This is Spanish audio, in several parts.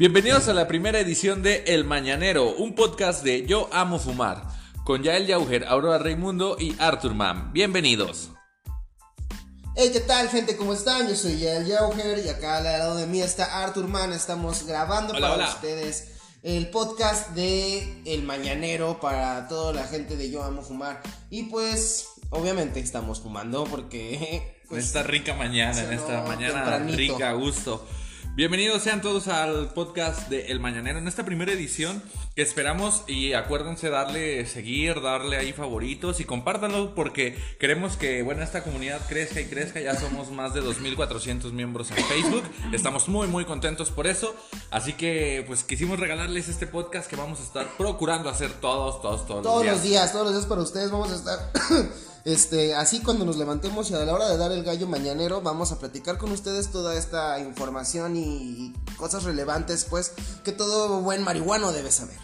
Bienvenidos a la primera edición de El Mañanero, un podcast de Yo Amo Fumar, con Yael Yauger, Aurora Raimundo y Arthur Mam. Bienvenidos. Hey, ¿qué tal, gente? ¿Cómo están? Yo soy Yael Yauger y acá al lado de mí está Arthur Man. Estamos grabando Hola, para hola. ustedes el podcast de El Mañanero para toda la gente de Yo Amo Fumar. Y pues, obviamente estestamos fumando porque... En Pues, esta rica mañana, en esta mañana tempranito. rica gusto. Bienvenidos sean todos al podcast de El Mañanero, en esta primera edición que esperamos y acuérdense darle seguir, darle ahí favoritos y compártanlo porque queremos que, bueno, esta comunidad crezca y crezca, ya somos más de 2.400 miembros en Facebook, estamos muy muy contentos por eso, así que pues quisimos regalarles este podcast que vamos a estar procurando hacer todos, todos, todos, todos los días, todos los días para ustedes vamos a estar... Este, así cuando nos levantemos y a la hora de dar el gallo mañanero vamos a platicar con ustedes toda esta información y cosas relevantes pues que todo buen marihuano debe saber.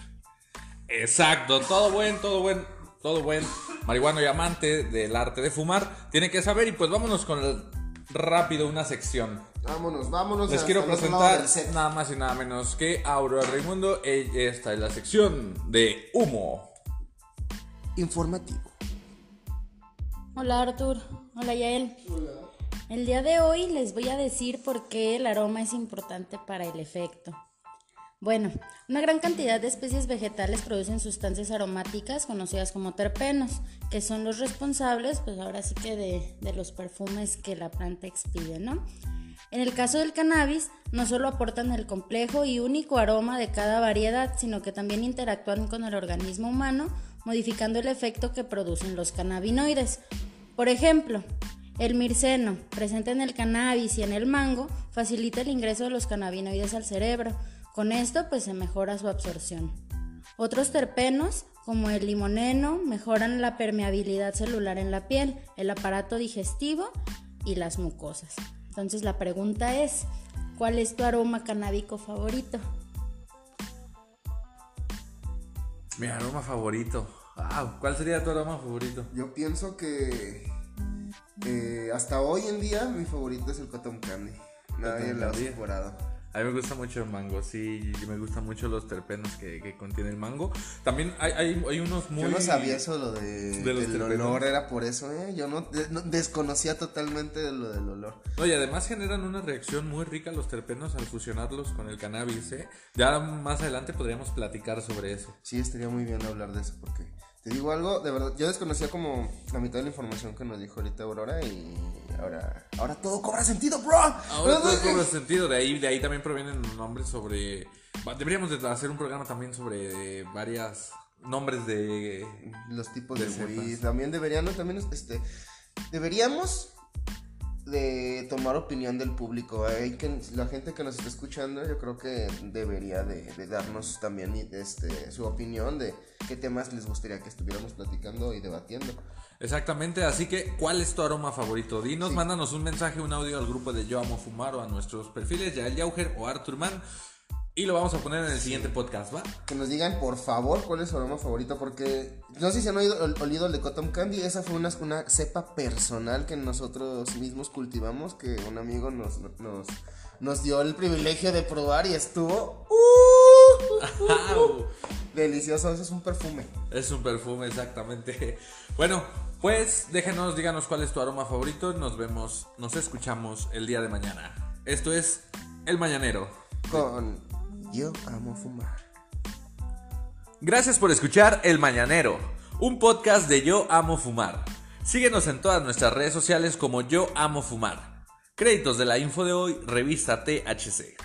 Exacto, todo buen, todo buen, todo buen marihuano y amante del arte de fumar tiene que saber y pues vámonos con el- rápido una sección. Vámonos, vámonos. Les quiero presentar nada más y nada menos que Aurora Raimundo. Ella está en la sección de humo. Informativo. Hola Artur, hola Yael. El día de hoy les voy a decir por qué el aroma es importante para el efecto. Bueno, una gran cantidad de especies vegetales producen sustancias aromáticas conocidas como terpenos, que son los responsables, pues ahora sí que de, los perfumes que la planta expide, ¿no? En el caso del cannabis, no solo aportan el complejo y único aroma de cada variedad, sino que también interactúan con el organismo humano, modificando el efecto que producen los cannabinoides. Por ejemplo, el mirceno, presente en el cannabis y en el mango, facilita el ingreso de los cannabinoides al cerebro. Con esto, pues se mejora su absorción. Otros terpenos, como el limoneno, mejoran la permeabilidad celular en la piel, el aparato digestivo y las mucosas. Entonces la pregunta es, ¿cuál es tu aroma canábico favorito? Mi aroma favorito. Ah, ¿Cuál sería tu aroma favorito? Yo pienso que eh, hasta hoy en día mi favorito es el cotton candy. Nadie lo ha superado. A mí me gusta mucho el mango, sí, me gustan mucho los terpenos que, que contiene el mango. También hay, hay, hay unos muy... Yo no sabía eso lo de, de del olor, era por eso, ¿eh? Yo no, de- no- desconocía totalmente lo del olor. No, y además generan una reacción muy rica los terpenos al fusionarlos con el cannabis, ¿eh? Ya más adelante podríamos platicar sobre eso. Sí, estaría muy bien hablar de eso porque te digo algo, de verdad, yo desconocía como la mitad de la información que nos dijo ahorita Aurora y ahora, ahora todo cobra sentido, bro. Ahora todo cobra sentido, de ahí, de ahí también provienen los nombres sobre... Deberíamos de hacer un programa también sobre varias nombres de... los tipos De de. También deberían, ¿no? también este deberíamos de tomar opinión del público. Hay que la gente que nos está escuchando, yo creo que debería de, de darnos también este su opinión de qué temas les gustaría que estuviéramos platicando y debatiendo. Exactamente, así que ¿cuál es tu aroma favorito? Dinos, mándanos un mensaje, un audio al grupo de Yo Amo Fumar o a nuestros perfiles, Yael Yauger o Arthur Mann. Y lo vamos a poner en el siguiente podcast, ¿va? Que nos digan, por favor, cuál es su aroma favorito, porque no sé si han oído, ol- olido el de Cotton Candy, esa fue una, una cepa personal que nosotros mismos cultivamos, que un amigo nos, nos, nos dio el privilegio de probar y estuvo uh, Au. delicioso, eso es un perfume. Es un perfume, exactamente. Bueno, pues déjenos, díganos cuál es tu aroma favorito. Nos vemos, nos escuchamos el día de mañana. Esto es El Mañanero. Con Yo Amo Fumar. Gracias por escuchar El Mañanero, un podcast de Yo Amo Fumar. Síguenos en todas nuestras redes sociales como Yo Amo Fumar. Créditos de la info de hoy, revista THC.